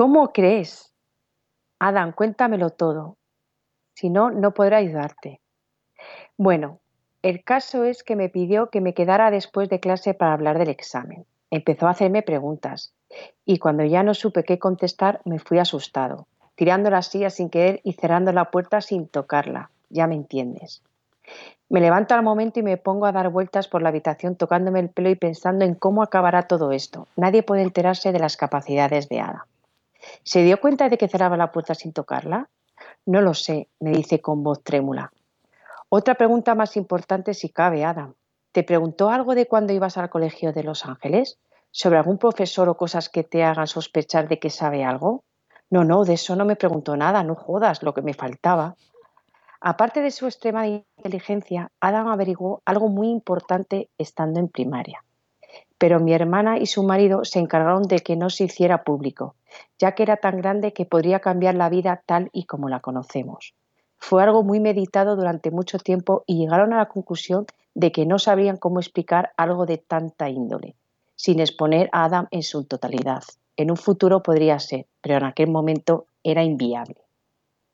¿Cómo crees? Adam, cuéntamelo todo. Si no, no podré ayudarte. Bueno, el caso es que me pidió que me quedara después de clase para hablar del examen. Empezó a hacerme preguntas y cuando ya no supe qué contestar me fui asustado, tirando la silla sin querer y cerrando la puerta sin tocarla. Ya me entiendes. Me levanto al momento y me pongo a dar vueltas por la habitación tocándome el pelo y pensando en cómo acabará todo esto. Nadie puede enterarse de las capacidades de Ada. ¿Se dio cuenta de que cerraba la puerta sin tocarla? No lo sé, me dice con voz trémula. Otra pregunta más importante si cabe, Adam. ¿Te preguntó algo de cuando ibas al colegio de Los Ángeles? ¿Sobre algún profesor o cosas que te hagan sospechar de que sabe algo? No, no, de eso no me preguntó nada, no jodas, lo que me faltaba. Aparte de su extrema inteligencia, Adam averiguó algo muy importante estando en primaria. Pero mi hermana y su marido se encargaron de que no se hiciera público, ya que era tan grande que podría cambiar la vida tal y como la conocemos. Fue algo muy meditado durante mucho tiempo y llegaron a la conclusión de que no sabrían cómo explicar algo de tanta índole, sin exponer a Adam en su totalidad. En un futuro podría ser, pero en aquel momento era inviable.